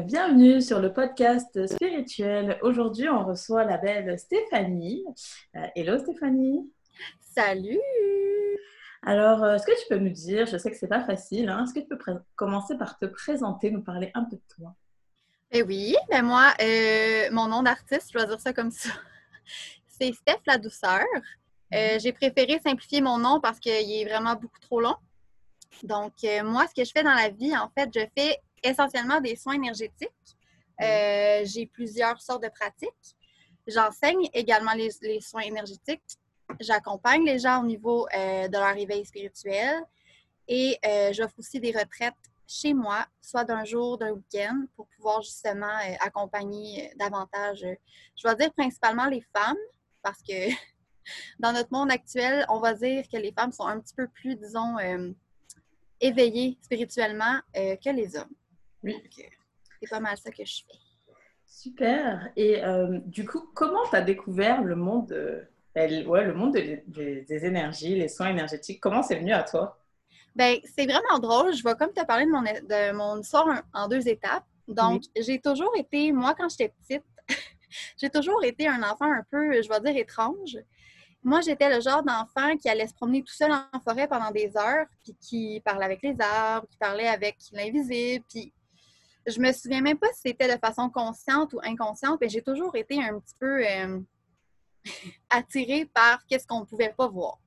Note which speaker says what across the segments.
Speaker 1: Bienvenue sur le podcast spirituel. Aujourd'hui, on reçoit la belle Stéphanie. Euh, hello Stéphanie.
Speaker 2: Salut.
Speaker 1: Alors, euh, est-ce que tu peux me dire, je sais que c'est pas facile, hein, est-ce que tu peux commencer par te présenter, nous parler un peu de toi?
Speaker 2: Eh oui, ben moi, euh, mon nom d'artiste, je dois dire ça comme ça, c'est Steph la douceur. Mhm. J'ai préféré simplifier mon nom parce qu'il est vraiment beaucoup trop long. Donc, moi, ce que je fais dans la vie, en fait, je fais essentiellement des soins énergétiques. Euh, j'ai plusieurs sortes de pratiques. J'enseigne également les, soins énergétiques. J'accompagne les gens au niveau euh, de leur réveil spirituel et euh, j'offre aussi des retraites chez moi, soit d'un jour, d'un week-end, pour pouvoir justement accompagner davantage, je vais dire principalement les femmes, parce que dans notre monde actuel, on va dire que les femmes sont un petit peu plus, disons, éveillées spirituellement que les hommes. Oui. C'est pas mal ça que je fais.
Speaker 1: Super. Et euh, du coup, comment tu as découvert le monde, ben, ouais, le monde des énergies, les soins énergétiques? Comment c'est venu à toi?
Speaker 2: Ben, c'est vraiment drôle. Je vais comme te parler de mon, de mon histoire en, deux étapes. Donc, j'ai toujours été, moi, quand j'étais petite, j'ai toujours été un enfant un peu, je vais dire, étrange. Moi, j'étais le genre d'enfant qui allait se promener tout seul en forêt pendant des heures, puis qui parlait avec les arbres, qui parlait avec l'invisible, puis je me souviens même pas si c'était de façon consciente ou inconsciente, mais j'ai toujours été un petit peu euh, attirée par qu'est-ce qu'on ne pouvait pas voir.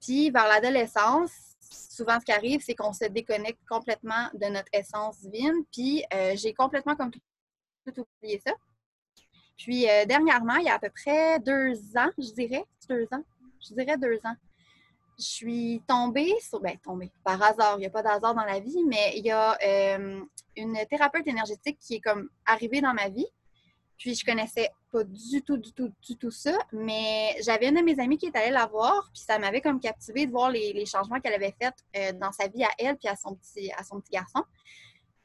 Speaker 2: Puis vers l'adolescence, souvent ce qui arrive, c'est qu'on se déconnecte complètement de notre essence divine. Puis euh, j'ai complètement comme tout, oublié ça. Puis euh, dernièrement, il y a à peu près deux ans, je dirais, deux ans, je dirais deux ans, je suis tombée, sur, ben, tombée par hasard, il n'y a pas d'hasard dans la vie, mais il y a euh, une thérapeute énergétique qui est comme arrivée dans ma vie. Puis je connaissais pas du tout, du tout, du tout ça, mais j'avais une de mes amies qui est allée la voir, puis ça m'avait comme captivée de voir les, changements qu'elle avait faits euh, dans sa vie à elle, puis à son petit, à son petit garçon.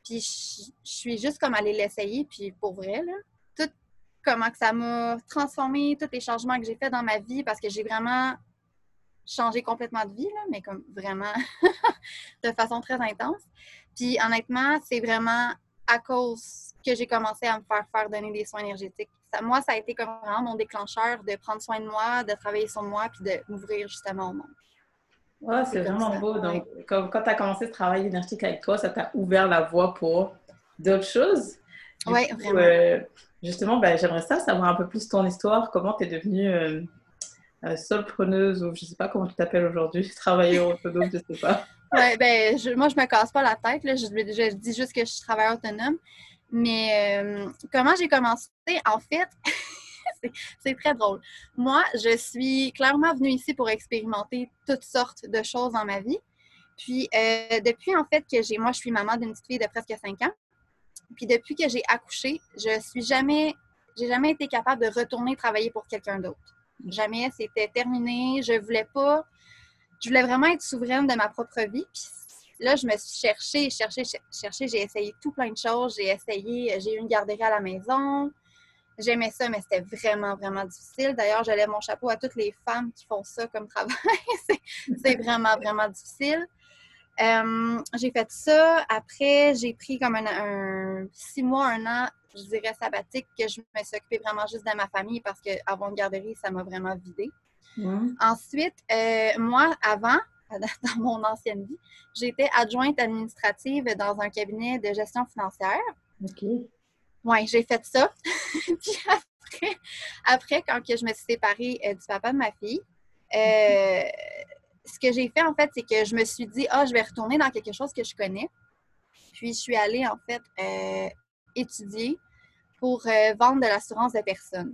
Speaker 2: Puis je, suis juste comme allée l'essayer, puis pour vrai, là, tout comment que ça m'a transformé, tous les changements que j'ai faits dans ma vie, parce que j'ai vraiment changé complètement de vie, là, mais comme vraiment de façon très intense. Puis honnêtement, c'est vraiment à cause que j'ai commencé à me faire faire donner des soins énergétiques. Ça, moi, ça a été comme vraiment mon déclencheur de prendre soin de moi, de travailler sur moi, puis de m'ouvrir justement au monde.
Speaker 1: Ouais, c'est vraiment beau. Donc, quand, tu as commencé ce travail énergétique avec toi, ça t'a ouvert la voie pour d'autres choses.
Speaker 2: Oui, vraiment.
Speaker 1: Euh, justement, ben, j'aimerais ça savoir un peu plus ton histoire, comment tu es devenue euh, solpreneuse ou je sais pas comment tu t'appelles aujourd'hui, travailleur autonome, je sais pas.
Speaker 2: Ouais, ben, je, moi, je me casse pas la tête. Là. Je, je, dis juste que je suis travailleur autonome. Mais euh, comment j'ai commencé? En fait, c'est très drôle. Moi, je suis clairement venue ici pour expérimenter toutes sortes de choses dans ma vie. Puis, euh, depuis en fait que j'ai, moi, je suis maman d'une petite fille de presque 5 ans. Puis, depuis que j'ai accouché, je suis jamais, j'ai jamais été capable de retourner travailler pour quelqu'un d'autre. Jamais, c'était terminé. Je voulais pas. Je voulais vraiment être souveraine de ma propre vie. Puis là, je me suis cherchée, cherchée, cherchée. J'ai essayé tout plein de choses. J'ai essayé, j'ai eu une garderie à la maison. J'aimais ça, mais c'était vraiment, vraiment difficile. D'ailleurs, je lève mon chapeau à toutes les femmes qui font ça comme travail. c'est vraiment, vraiment difficile. Euh, j'ai fait ça. Après, j'ai pris comme un, six mois, un an je dirais, sabbatique, que je me suis occupée vraiment juste de ma famille parce qu'avant une garderie, ça m'a vraiment vidée. Ensuite, euh, moi, avant, dans mon ancienne vie, j'étais adjointe administrative dans un cabinet de gestion financière.
Speaker 1: OK.
Speaker 2: Oui, j'ai fait ça. Puis après, après, quand je me suis séparée euh, du papa de ma fille, euh, ce que j'ai fait, en fait, c'est que je me suis dit, ah, je vais retourner dans quelque chose que je connais. Puis, je suis allée, en fait, étudier pour euh, vendre de l'assurance de personnes.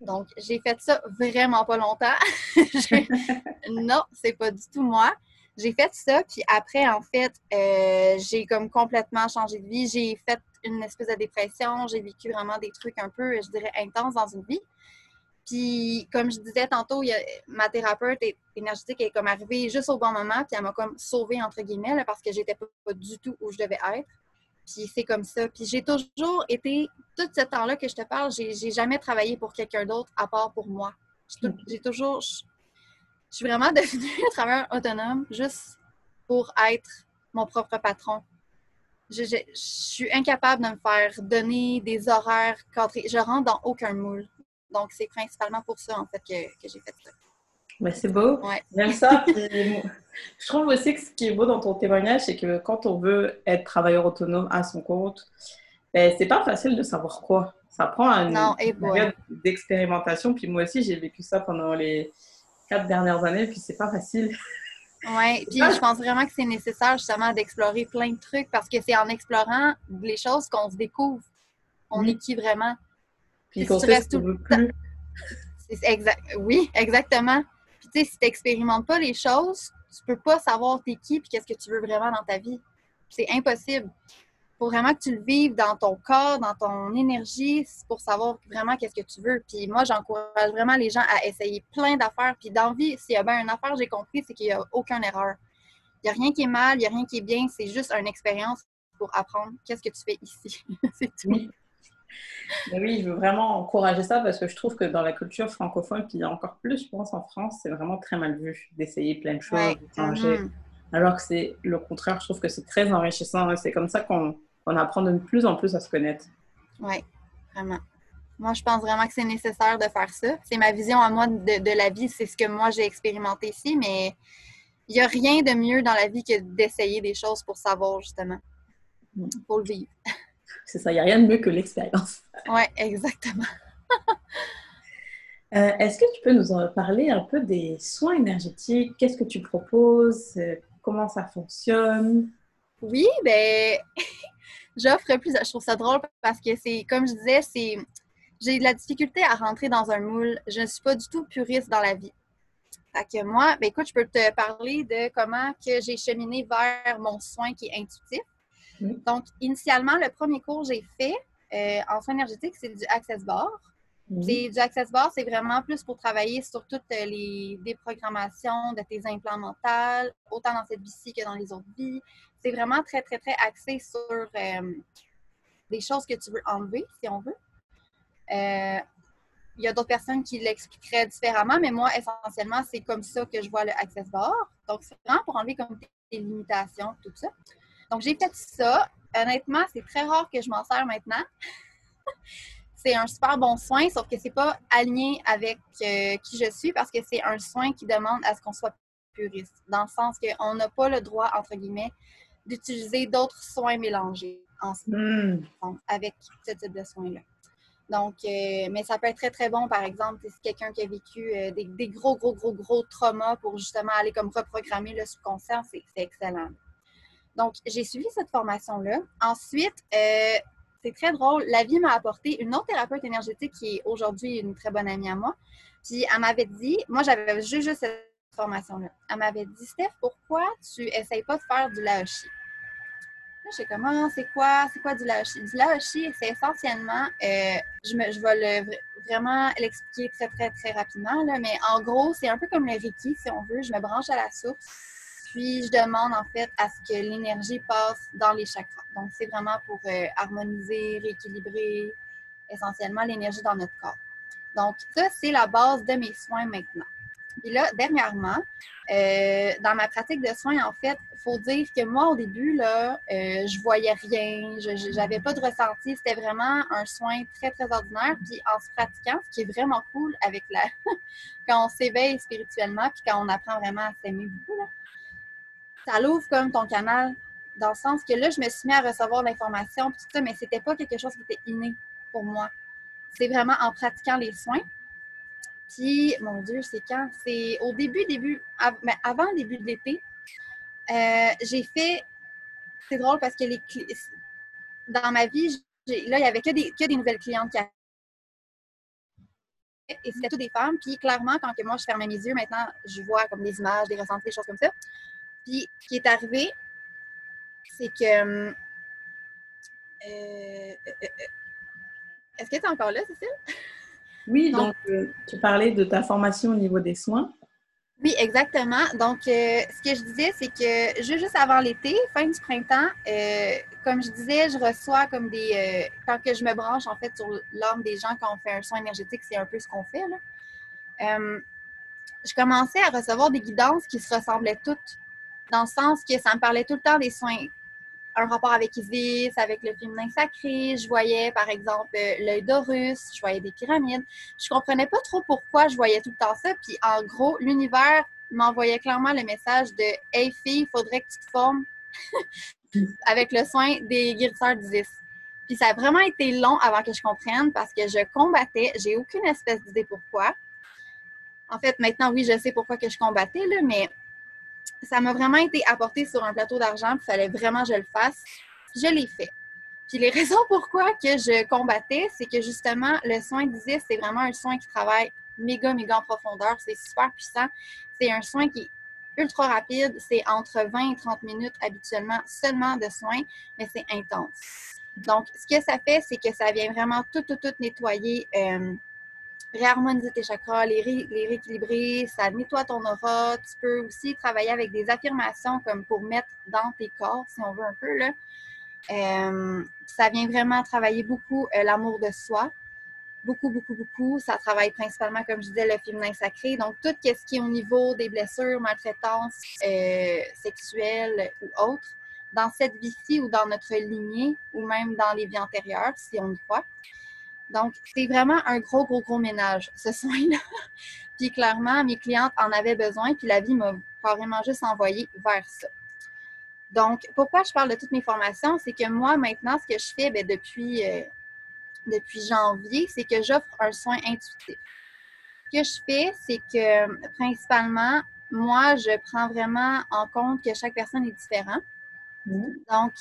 Speaker 2: Donc, j'ai fait ça vraiment pas longtemps. non, c'est pas du tout moi. J'ai fait ça, puis après, en fait, euh, j'ai comme complètement changé de vie. J'ai fait une espèce de dépression. J'ai vécu vraiment des trucs un peu, je dirais, intenses dans une vie. Puis, comme je disais tantôt, ma thérapeute énergétique est comme arrivée juste au bon moment, puis elle m'a comme sauvée, entre guillemets, parce que j'étais pas du tout où je devais être. Puis c'est comme ça. Puis j'ai toujours été, tout ce temps-là que je te parle, j'ai jamais travaillé pour quelqu'un d'autre à part pour moi. J'ai toujours, je, suis vraiment devenue un travailleur autonome juste pour être mon propre patron. Je, je- je suis incapable de me faire donner des horaires cadrés. Je rentre dans aucun moule. Donc, c'est principalement pour ça, en fait, que, que j'ai fait ça.
Speaker 1: Mais c'est beau.
Speaker 2: Ouais.
Speaker 1: J'aime ça. Je trouve aussi que ce qui est beau dans ton témoignage, c'est que quand on veut être travailleur autonome à son compte, ben, c'est pas facile de savoir quoi. Ça prend une,
Speaker 2: Non,
Speaker 1: période d'expérimentation. Puis moi aussi, j'ai vécu ça pendant les quatre dernières années, puis c'est pas facile.
Speaker 2: Oui, puis je pense vraiment que c'est nécessaire justement d'explorer plein de trucs parce que c'est en explorant les choses qu'on se découvre. On
Speaker 1: Oui.
Speaker 2: est qui vraiment?
Speaker 1: Puis
Speaker 2: Si tu restes tout
Speaker 1: veut plus.
Speaker 2: C'est exact. Oui, exactement. Puis tu sais, si tu n'expérimentes pas les choses, tu peux pas savoir t'es qui et qu'est-ce que tu veux vraiment dans ta vie. C'est impossible. Faut vraiment que tu le vives dans ton corps, dans ton énergie, c'est pour savoir vraiment qu'est-ce que tu veux. Puis moi, j'encourage vraiment les gens à essayer plein d'affaires. Puis dans la vie, s'il y a bien une affaire, j'ai compris, c'est qu'il n'y a aucune erreur. Il n'y a rien qui est mal, il n'y a rien qui est bien. C'est juste une expérience pour apprendre qu'est-ce que tu fais ici. c'est tout.
Speaker 1: Oui. Mais oui, je veux vraiment encourager ça parce que je trouve que dans la culture francophone, puis encore plus, je pense, en France, c'est vraiment très mal vu d'essayer plein de choses,
Speaker 2: Ouais.
Speaker 1: de changer.
Speaker 2: Mhm.
Speaker 1: Alors que c'est le contraire, je trouve que c'est très enrichissant. C'est comme ça qu'on on apprend de plus en plus à se connaître.
Speaker 2: Oui, vraiment. Moi, je pense vraiment que c'est nécessaire de faire ça. C'est ma vision à moi de, de la vie, c'est ce que moi j'ai expérimenté ici, mais il n'y a rien de mieux dans la vie que d'essayer des choses pour savoir, justement.
Speaker 1: Mm.
Speaker 2: Pour le vivre.
Speaker 1: C'est ça, il n'y a rien de mieux que l'expérience.
Speaker 2: Oui, exactement.
Speaker 1: Euh, Est-ce que tu peux nous en parler un peu des soins énergétiques? Qu'est-ce que tu proposes? Euh, Comment ça fonctionne?
Speaker 2: Oui, ben, j'offre plus. Je trouve ça drôle parce que c'est, comme je disais, c'est. J'ai de la difficulté à rentrer dans un moule. Je ne suis pas du tout puriste dans la vie. Fait que moi, ben écoute, je peux te parler de comment que j'ai cheminé vers mon soin qui est intuitif.
Speaker 1: Oui.
Speaker 2: Donc, initialement, le premier cours que j'ai fait euh, en soins énergétiques, c'est du Access Bar.
Speaker 1: Mhm.
Speaker 2: C'est du Access Bar, c'est vraiment plus pour travailler sur toutes euh, les déprogrammations de tes implants mentaux, autant dans cette vie-ci que dans les autres vies. C'est vraiment très, très, très axé sur euh, des choses que tu veux enlever, si on veut. Euh, il y a d'autres personnes qui l'expliqueraient différemment, mais moi, essentiellement, c'est comme ça que je vois le Access Bar. Donc, c'est vraiment pour enlever comme tes limitations, tout ça. Donc, j'ai fait ça. Honnêtement, c'est très rare que je m'en sers maintenant. c'est un super bon soin, sauf que c'est pas aligné avec euh, qui je suis parce que c'est un soin qui demande à ce qu'on soit puriste, dans le sens qu'on n'a pas le droit, entre guillemets, d'utiliser d'autres soins mélangés ensemble
Speaker 1: Mhm.
Speaker 2: avec ce type de soins-là. Donc, euh, mais ça peut être très, très bon, par exemple, si quelqu'un qui a vécu euh, des, des gros, gros, gros, gros traumas pour justement aller comme reprogrammer le subconscient, c'est excellent. Donc, j'ai suivi cette formation-là. Ensuite, euh, c'est très drôle, la vie m'a apporté une autre thérapeute énergétique qui est aujourd'hui une très bonne amie à moi. Puis, elle m'avait dit, moi, j'avais juste, cette formation-là. Elle m'avait dit, Steph, pourquoi tu essayes pas de faire du laoshi? Je sais comment, c'est quoi, c'est quoi du laoshi? Du laoshi, c'est essentiellement, euh, je, vais vraiment l'expliquer très, très, très rapidement, mais en gros, c'est un peu comme le Reiki, si on veut. Je me branche à la source, puis je demande en fait à ce que l'énergie passe dans les chakras. Donc, c'est vraiment pour euh, harmoniser, rééquilibrer essentiellement l'énergie dans notre corps. Donc, ça, c'est la base de mes soins maintenant. Puis là, dernièrement, euh, dans ma pratique de soins, en fait, il faut dire que moi, au début, là, euh, je voyais rien, je n'avais pas de ressenti. C'était vraiment un soin très, très ordinaire. Puis en se pratiquant, ce qui est vraiment cool avec la... quand on s'éveille spirituellement, puis quand on apprend vraiment à s'aimer beaucoup, là, ça l'ouvre comme ton canal, dans le sens que là, je me suis mis à recevoir l'information, tout ça, mais c'était pas quelque chose qui était inné pour moi. C'est vraiment en pratiquant les soins. Puis, mon Dieu, c'est quand? C'est au début, début, mais avant le début de l'été, euh, j'ai fait. C'est drôle parce que les dans ma vie, là, il n'y avait que des, que des nouvelles clientes qui. Et c'était toutes des femmes. Puis, clairement, quand que moi, je fermais mes yeux, maintenant, je vois comme des images, des ressentis, des choses comme ça. Puis, ce qui est arrivé, c'est que. euh, euh, euh, Est-ce que tu es encore là, Cécile?
Speaker 1: Oui, donc tu parlais de ta formation au niveau des soins.
Speaker 2: Oui, exactement. Donc, euh, ce que je disais, c'est que ju- juste avant l'été, fin du printemps, euh, comme je disais, je reçois comme des. euh, quand que je me branche, en fait, sur l'âme des gens, quand on fait un soin énergétique, c'est un peu ce qu'on fait. Là. Je commençais à recevoir des guidances qui se ressemblaient toutes, dans le sens que ça me parlait tout le temps des soins un rapport avec Isis, avec le féminin sacré. Je voyais, par exemple, l'œil d'Horus. Je voyais des pyramides. Je comprenais pas trop pourquoi je voyais tout le temps ça. Puis, en gros, l'univers m'envoyait clairement le message de Hey fille, il faudrait que tu te formes avec le soin des guérisseurs d'Isis. Puis ça a vraiment été long avant que je comprenne parce que je combattais, j'ai aucune espèce d'idée pourquoi. En fait, maintenant, oui, je sais pourquoi que je combattais, là, mais ça m'a vraiment été apporté sur un plateau d'argent, il fallait vraiment que je le fasse. Je l'ai fait. Puis les raisons pourquoi que je combattais, c'est que justement, le soin d'Isis, c'est vraiment un soin qui travaille méga, méga en profondeur. C'est super puissant. C'est un soin qui est ultra rapide. C'est entre 20 et 30 minutes habituellement seulement de soins, mais c'est intense. Donc, ce que ça fait, c'est que ça vient vraiment tout, tout, tout nettoyer, euh, réharmoniser tes chakras, les, rééquilibrer, ça nettoie ton aura. Tu peux aussi travailler avec des affirmations comme pour mettre dans tes corps, si on veut un peu. Là. Euh, ça vient vraiment travailler beaucoup euh, l'amour de soi. Beaucoup, beaucoup, beaucoup. Ça travaille principalement, comme je disais, le féminin sacré. Donc, tout ce qui est au niveau des blessures, maltraitances sexuelles ou autres dans cette vie-ci ou dans notre lignée ou même dans les vies antérieures, si on y croit. Donc, c'est vraiment un gros, gros, gros ménage, ce soin-là. puis clairement, mes clientes en avaient besoin, puis la vie m'a carrément juste envoyé vers ça. Donc, pourquoi je parle de toutes mes formations? C'est que moi, maintenant, ce que je fais ben, depuis, euh, depuis janvier, c'est que j'offre un soin intuitif. Ce que je fais, c'est que principalement, moi, je prends vraiment en compte que chaque personne est différente. Donc,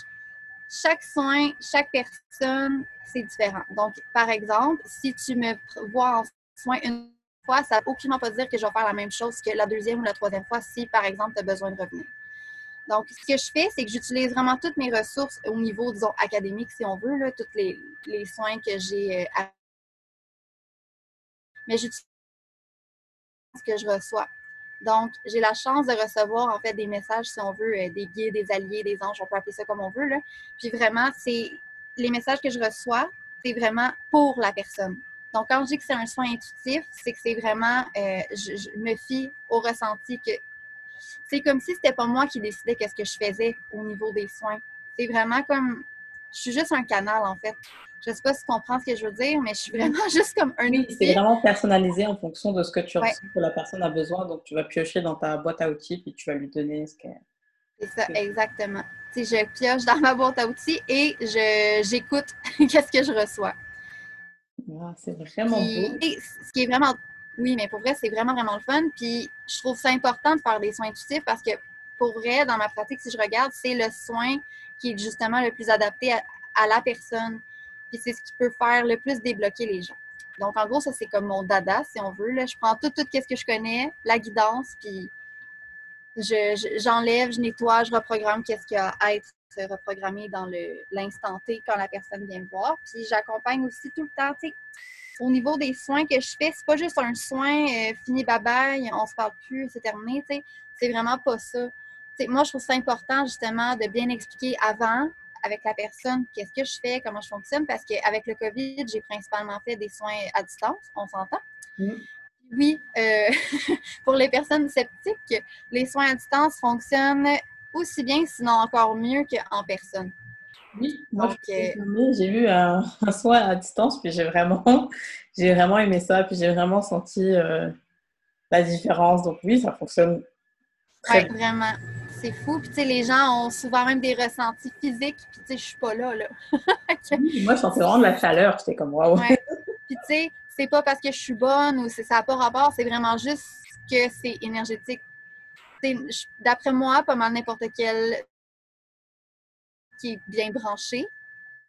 Speaker 2: chaque soin, chaque personne, c'est différent. Donc, par exemple, si tu me vois en soin une fois, ça ne aucunement pas dire que je vais faire la même chose que la deuxième ou la troisième fois si, par exemple, tu as besoin de revenir. Donc, ce que je fais, c'est que j'utilise vraiment toutes mes ressources au niveau, disons, académique, si on veut, tous les, soins que j'ai. Euh, mais j'utilise ce que je reçois. Donc, j'ai la chance de recevoir en fait des messages, si on veut, euh, des guides, des alliés, des anges, on peut appeler ça comme on veut. Là. Puis vraiment, c'est les messages que je reçois, c'est vraiment pour la personne. Donc, quand je dis que c'est un soin intuitif, c'est que c'est vraiment, euh, je, me fie au ressenti que c'est comme si c'était pas moi qui décidais qu'est-ce que je faisais au niveau des soins. C'est vraiment comme, je suis juste un canal en fait. Je ne sais pas si tu comprends ce que je veux dire, mais je suis vraiment juste comme un
Speaker 1: outil. C'est vraiment personnalisé en fonction de ce que tu ressens que la personne a besoin. Donc, tu vas piocher dans ta boîte à outils et tu vas lui donner ce qu'elle.
Speaker 2: C'est ça, exactement. Tu je pioche dans ma boîte à outils et j'écoute qu'est-ce que je reçois.
Speaker 1: Ah, c'est vraiment beau.
Speaker 2: ce qui est vraiment. Oui, mais pour vrai, c'est vraiment, vraiment le fun. Puis, je trouve ça important de faire des soins intuitifs parce que, pour vrai, dans ma pratique, si je regarde, c'est le soin qui est justement le plus adapté à la personne. Puis c'est ce qui peut faire le plus débloquer les gens. Donc, en gros, ça, c'est comme mon dada, si on veut. Là. Je prends tout, tout ce que je connais, la guidance, puis j'enlève, je, nettoie, je reprogramme qu'est-ce qui a à être reprogrammé dans l'instant T quand la personne vient me voir. Puis j'accompagne aussi tout le temps, au niveau des soins que je fais, c'est pas juste un soin euh, fini babaye, on se parle plus, c'est terminé. C'est vraiment pas ça. Moi, je trouve ça important, justement, de bien expliquer avant, avec la personne, qu'est-ce que je fais, comment je fonctionne, parce qu'avec le COVID, j'ai principalement fait des soins à distance, on s'entend. Mm. Oui, euh, pour les personnes sceptiques, les soins à distance fonctionnent aussi bien, sinon encore mieux qu'en personne.
Speaker 1: Oui, moi euh, j'ai eu un, soin à distance, puis j'ai vraiment, j'ai vraiment aimé ça, puis j'ai vraiment senti euh, la différence. Donc oui, ça fonctionne très
Speaker 2: bien. Vraiment c'est fou. Puis, tu sais, les gens ont souvent même des ressentis physiques. Puis, tu sais, je suis pas là, là.
Speaker 1: moi, je sentais vraiment de la chaleur. J'étais comme, waouh.
Speaker 2: Puis, tu sais, c'est pas parce que je suis bonne ou ça n'a pas rapport. C'est vraiment juste que c'est énergétique. D'après moi, pas mal n'importe quel qui est bien branché,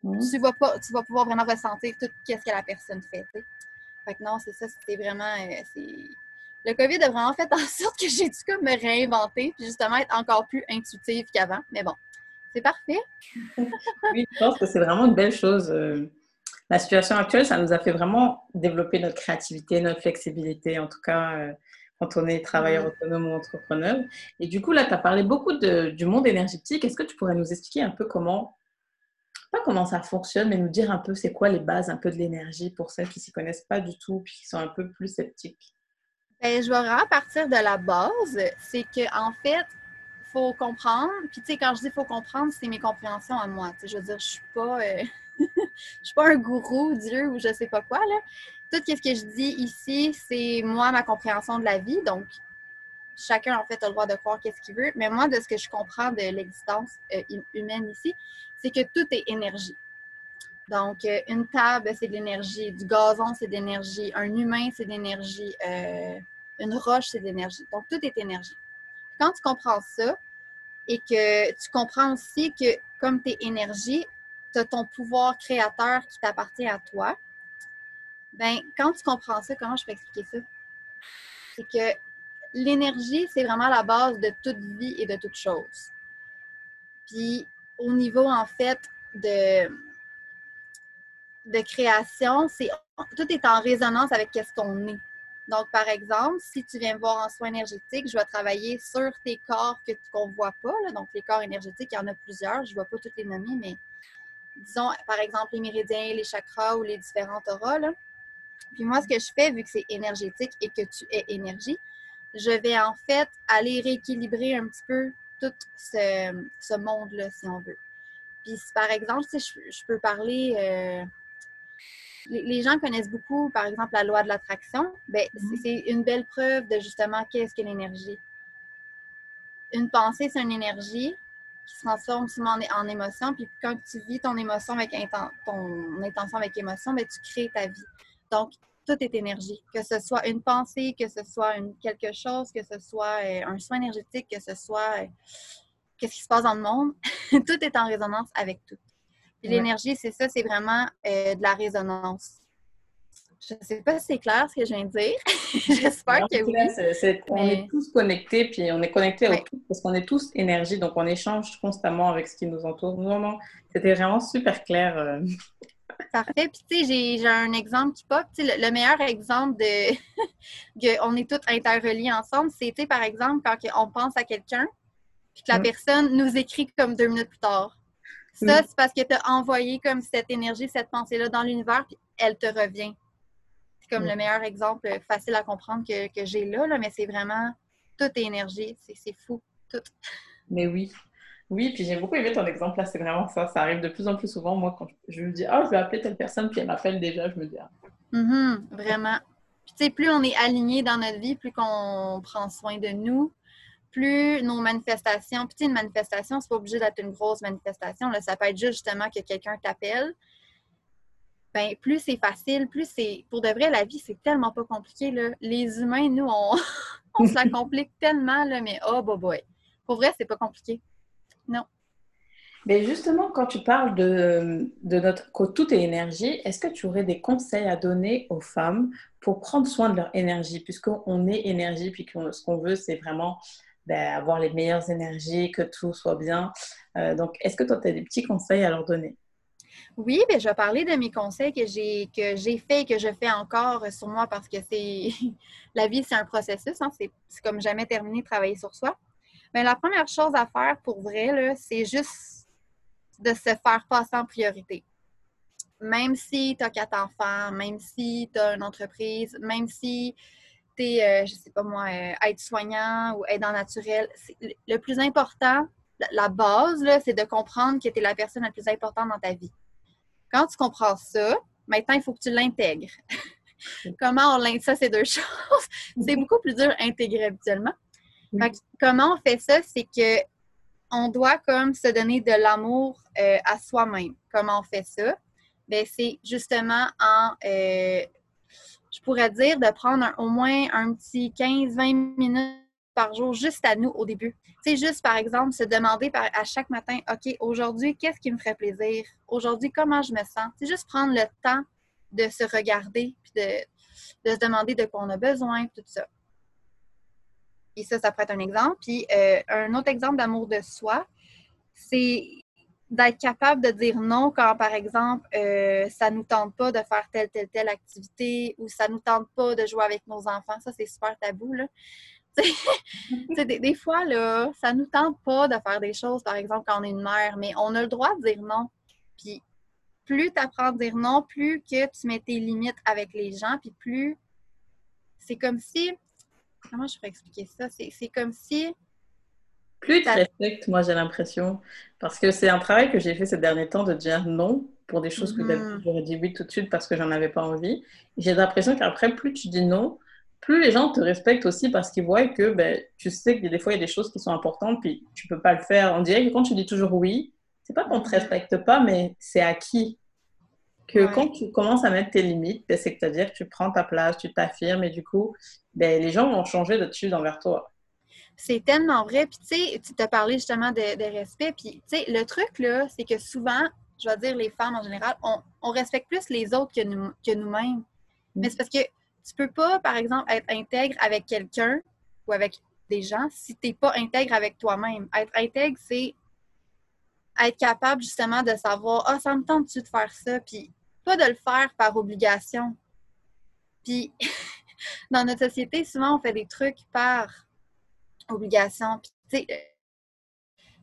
Speaker 2: mmh. tu, vas pas, tu vas pouvoir vraiment ressentir tout ce que la personne fait. Fait que non, c'est ça, c'est vraiment. Euh, le COVID a vraiment fait en sorte que j'ai dû comme me réinventer puis justement être encore plus intuitive qu'avant. Mais bon, c'est parfait.
Speaker 1: oui, je pense que c'est vraiment une belle chose. Euh, la situation actuelle, ça nous a fait vraiment développer notre créativité, notre flexibilité, en tout cas euh, quand on est travailleur autonome ou entrepreneur. Et du coup, là, tu as parlé beaucoup du monde énergétique. Est-ce que tu pourrais nous expliquer un peu comment, pas comment ça fonctionne, mais nous dire un peu c'est quoi les bases un peu de l'énergie pour celles qui ne s'y connaissent pas du tout puis qui sont un peu plus sceptiques?
Speaker 2: Ben, je vais vraiment partir de la base. C'est que en fait, faut comprendre. Puis, tu sais, quand je dis faut comprendre, c'est mes compréhensions à moi. je veux dire, je suis pas. Euh, je suis pas un gourou, Dieu, ou je sais pas quoi, là. Tout ce que je dis ici, c'est moi, ma compréhension de la vie. Donc, chacun, en fait, a le droit de croire qu'est-ce qu'il veut. Mais moi, de ce que je comprends de l'existence euh, humaine ici, c'est que tout est énergie. Donc, euh, une table, c'est de l'énergie. Du gazon, c'est de l'énergie. Un humain, c'est de l'énergie. Euh, une roche, c'est de l'énergie. Donc, tout est énergie. Quand tu comprends ça et que tu comprends aussi que comme tu es énergie, tu as ton pouvoir créateur qui t'appartient à toi, ben quand tu comprends ça, comment je peux expliquer ça? C'est que l'énergie, c'est vraiment la base de toute vie et de toute chose. Puis, au niveau, en fait, de, de création, c'est tout est en résonance avec ce qu'on est. Donc, par exemple, si tu viens me voir en soins énergétiques, je vais travailler sur tes corps que qu'on ne voit pas. Donc, les corps énergétiques, il y en a plusieurs. Je ne vais pas toutes les nommer, mais disons, par exemple, les méridiens, les chakras ou les différentes auras. Puis moi, ce que je fais, vu que c'est énergétique et que tu es énergie, je vais en fait aller rééquilibrer un petit peu tout ce, monde-là, si on veut. Puis, par exemple, si je, peux parler, euh, les, gens connaissent beaucoup, par exemple, la loi de l'attraction. Mm-hmm. c'est une belle preuve de justement qu'est-ce que l'énergie. Une pensée, c'est une énergie qui se transforme souvent en, émotion. Puis quand tu vis ton émotion avec ton intention avec émotion, bien, tu crées ta vie. Donc, tout est énergie. Que ce soit une pensée, que ce soit une, quelque chose, que ce soit euh, un soin énergétique, que ce soit euh, qu'est-ce qui se passe dans le monde, tout est en résonance avec tout. L'énergie, c'est ça, c'est vraiment euh, de la résonance. Je ne sais pas si c'est clair ce que je viens de dire. J'espère que oui.
Speaker 1: On est tous connectés, puis on est connectés au tout parce qu'on est tous énergie, donc on échange constamment avec ce qui nous entoure. Non, non, c'était vraiment super clair.
Speaker 2: Parfait. Puis, tu sais, j'ai un exemple qui pop. Le, le, meilleur exemple de qu'on est tous interreliés ensemble, c'est, par exemple, quand on pense à quelqu'un, puis que la mm. personne nous écrit comme deux minutes plus tard. Ça, mm. c'est parce que tu as envoyé comme cette énergie, cette pensée-là dans l'univers, puis elle te revient. C'est comme mm. le meilleur exemple facile à comprendre que, que j'ai là, là, mais c'est vraiment tout est énergie. C'est fou. Tout.
Speaker 1: Mais oui. Oui, puis j'ai beaucoup aimé ton exemple là, c'est vraiment ça. Ça arrive de plus en plus souvent. Moi, quand je me dis, ah, je vais appeler telle personne, puis elle m'appelle déjà, je me dis, ah.
Speaker 2: Mm-hmm, vraiment. Puis, tu sais, plus on est aligné dans notre vie, plus qu'on prend soin de nous, plus nos manifestations, puis, une manifestation, c'est pas obligé d'être une grosse manifestation. Ça peut être juste justement que quelqu'un t'appelle. Ben, plus c'est facile, plus c'est. Pour de vrai, la vie, c'est tellement pas compliqué. Là. Les humains, nous, on, on tellement, là, mais oh, boy, boy. Pour vrai, c'est pas compliqué. Non.
Speaker 1: Mais justement, quand tu parles de, de notre tout est énergie, est-ce que tu aurais des conseils à donner aux femmes pour prendre soin de leur énergie, puisqu'on est énergie, puis que ce qu'on veut, c'est vraiment ben, avoir les meilleures énergies, que tout soit bien. Euh, donc, est-ce que toi, tu as des petits conseils à leur donner?
Speaker 2: Oui, ben, je vais parler de mes conseils que j'ai que j'ai fait et que je fais encore sur moi parce que c'est la vie, c'est un processus. Hein, c'est comme jamais terminé de travailler sur soi. Mais la première chose à faire pour vrai, c'est juste de se faire passer en priorité. Même si tu as quatre enfants, même si tu as une entreprise, même si es, euh, je sais pas moi, euh, aide-soignant ou aidant naturel, le plus important, la base, c'est de comprendre que tu es la personne la plus importante dans ta vie. Quand tu comprends ça, maintenant, il faut que tu l'intègres. Comment on l'intègre? Ça, c'est deux choses. c'est beaucoup plus dur à intégrer habituellement comment on fait ça? C'est que on doit comme se donner de l'amour euh, à soi-même. Comment on fait ça? Ben, c'est justement en, euh, je pourrais dire, de prendre au moins un petit 15-20 minutes par jour juste à nous au début. C'est juste, par exemple, se demander à chaque matin, OK, aujourd'hui, qu'est-ce qui me ferait plaisir? Aujourd'hui, comment je me sens? C'est juste prendre le temps de se regarder puis de, de se demander de quoi on a besoin, tout ça. Et ça, ça pourrait être un exemple. Puis euh, un autre exemple d'amour de soi, c'est d'être capable de dire non quand, par exemple, euh, ça nous tente pas de faire telle, telle, telle activité ou ça nous tente pas de jouer avec nos enfants. Ça, c'est super tabou, là. des, des, fois, là, ça nous tente pas de faire des choses, par exemple, quand on est une mère, mais on a le droit de dire non. Puis plus tu apprends à dire non, plus que tu mets tes limites avec les gens, puis plus c'est comme si comment je pourrais expliquer ça? C'est comme si
Speaker 1: Plus tu respectes, moi j'ai l'impression, parce que c'est un travail que j'ai fait ces derniers temps de dire non pour des choses que mm-hmm. j'aurais dit oui tout de suite parce que j'en avais pas envie. J'ai l'impression qu'après, plus tu dis non, plus les gens te respectent aussi parce qu'ils voient que ben, tu sais que des fois il y a des choses qui sont importantes puis tu peux pas le faire. On dirait que quand tu dis toujours oui, c'est pas qu'on te mm-hmm. respecte pas, mais c'est acquis. Que quand tu commences à mettre tes limites, ben, c'est que à dire que tu prends ta place, tu t'affirmes et du coup, ben, les gens vont changer de dessus envers toi.
Speaker 2: C'est tellement vrai. Puis, tu sais, tu t'as parlé justement de, respect. Puis, tu sais, le truc, là, c'est que souvent, je vais dire les femmes en général, on, respecte plus les autres que, nous, que nous-mêmes. Mais c'est parce que tu peux pas, par exemple, être intègre avec quelqu'un ou avec des gens si tu n'es pas intègre avec toi-même. Être intègre, c'est être capable justement de savoir Ah, ça me tente-tu de faire ça? Puis pas de le faire par obligation. Puis dans notre société, souvent on fait des trucs par obligation. Puis euh,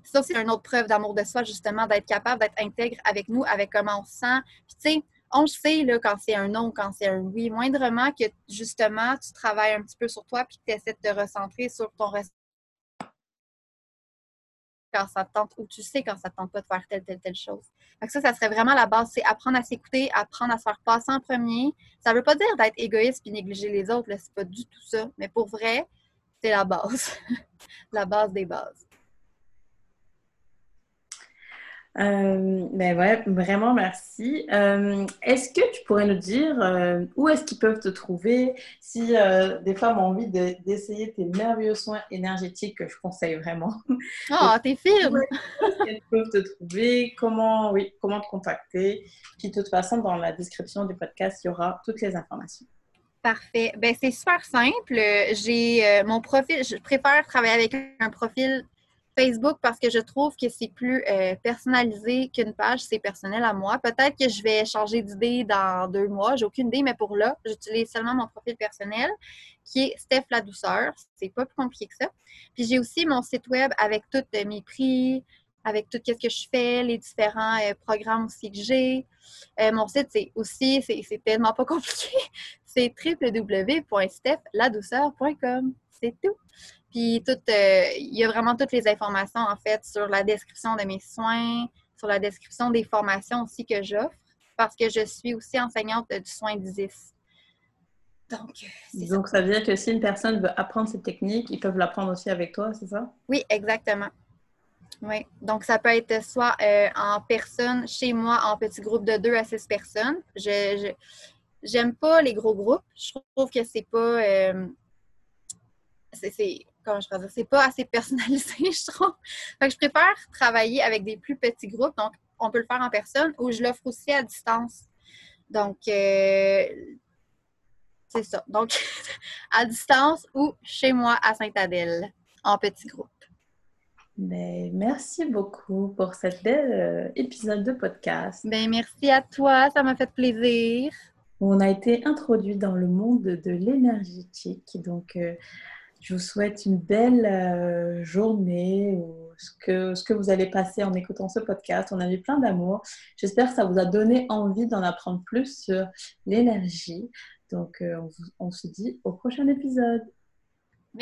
Speaker 2: ça, c'est une autre preuve d'amour de soi, justement, d'être capable d'être intègre avec nous, avec comment on se sent. Puis, tu sais, on sait là, quand c'est un non, quand c'est un oui, moindrement que justement tu travailles un petit peu sur toi puis que tu essaies de te recentrer sur ton reste quand ça te tente ou tu sais quand ça te tente pas de faire telle, telle, telle chose. Donc ça, ça serait vraiment la base, c'est apprendre à s'écouter, apprendre à se faire passer en premier. Ça veut pas dire d'être égoïste puis négliger les autres, là, c'est pas du tout ça. Mais pour vrai, c'est la base. la base des bases.
Speaker 1: Euh, ben ouais, vraiment merci. Euh, est-ce que tu pourrais nous dire euh, où est-ce qu'ils peuvent te trouver? Si des femmes ont envie d'essayer tes merveilleux soins énergétiques que je conseille vraiment?
Speaker 2: Oh, t'es firme!
Speaker 1: Où est-ce peuvent te trouver? Comment, oui, comment te contacter? Puis de toute façon, dans la description du podcast, il y aura toutes les informations.
Speaker 2: Parfait. Ben, c'est super simple. J'ai mon profil, je préfère travailler avec un profil Facebook parce que je trouve que c'est plus euh, personnalisé qu'une page, c'est personnel à moi. Peut-être que je vais changer d'idée dans deux mois, j'ai aucune idée, mais pour là, j'utilise seulement mon profil personnel qui est Steph la douceur. C'est pas plus compliqué que ça. Puis j'ai aussi mon site web avec tous mes prix, avec tout ce que je fais, les différents euh, programmes aussi que j'ai. Euh, mon site, c'est aussi, c'est tellement pas compliqué. C'est www.stephladouceur.com. C'est tout. Puis tout, euh, il y a vraiment toutes les informations en fait sur la description de mes soins, sur la description des formations aussi que j'offre, parce que je suis aussi enseignante du soin d'Isis.
Speaker 1: Donc, Donc ça. veut dire que si une personne veut apprendre cette technique, ils peuvent l'apprendre aussi avec toi, c'est ça?
Speaker 2: Oui, exactement. Oui. Donc, ça peut être soit euh, en personne, chez moi, en petit groupe de deux à six personnes. Je, j'aime pas les gros groupes. Je trouve que c'est pas. Euh, c'est comment je dire, c'est pas assez personnalisé, je trouve. Fait que je préfère travailler avec des plus petits groupes, donc on peut le faire en personne ou je l'offre aussi à distance. Donc, euh, c'est ça. Donc, à distance ou chez moi à Sainte-Adèle, en petit groupe.
Speaker 1: Ben, merci beaucoup pour cet bel euh, épisode de podcast.
Speaker 2: Ben, merci à toi, ça m'a fait plaisir.
Speaker 1: On a été introduit dans le monde de l'énergétique. Donc, euh, je vous souhaite une belle euh, journée ou ce que, vous allez passer en écoutant ce podcast. On a eu plein d'amour. J'espère que ça vous a donné envie d'en apprendre plus sur l'énergie. Donc, euh, on se dit au prochain épisode.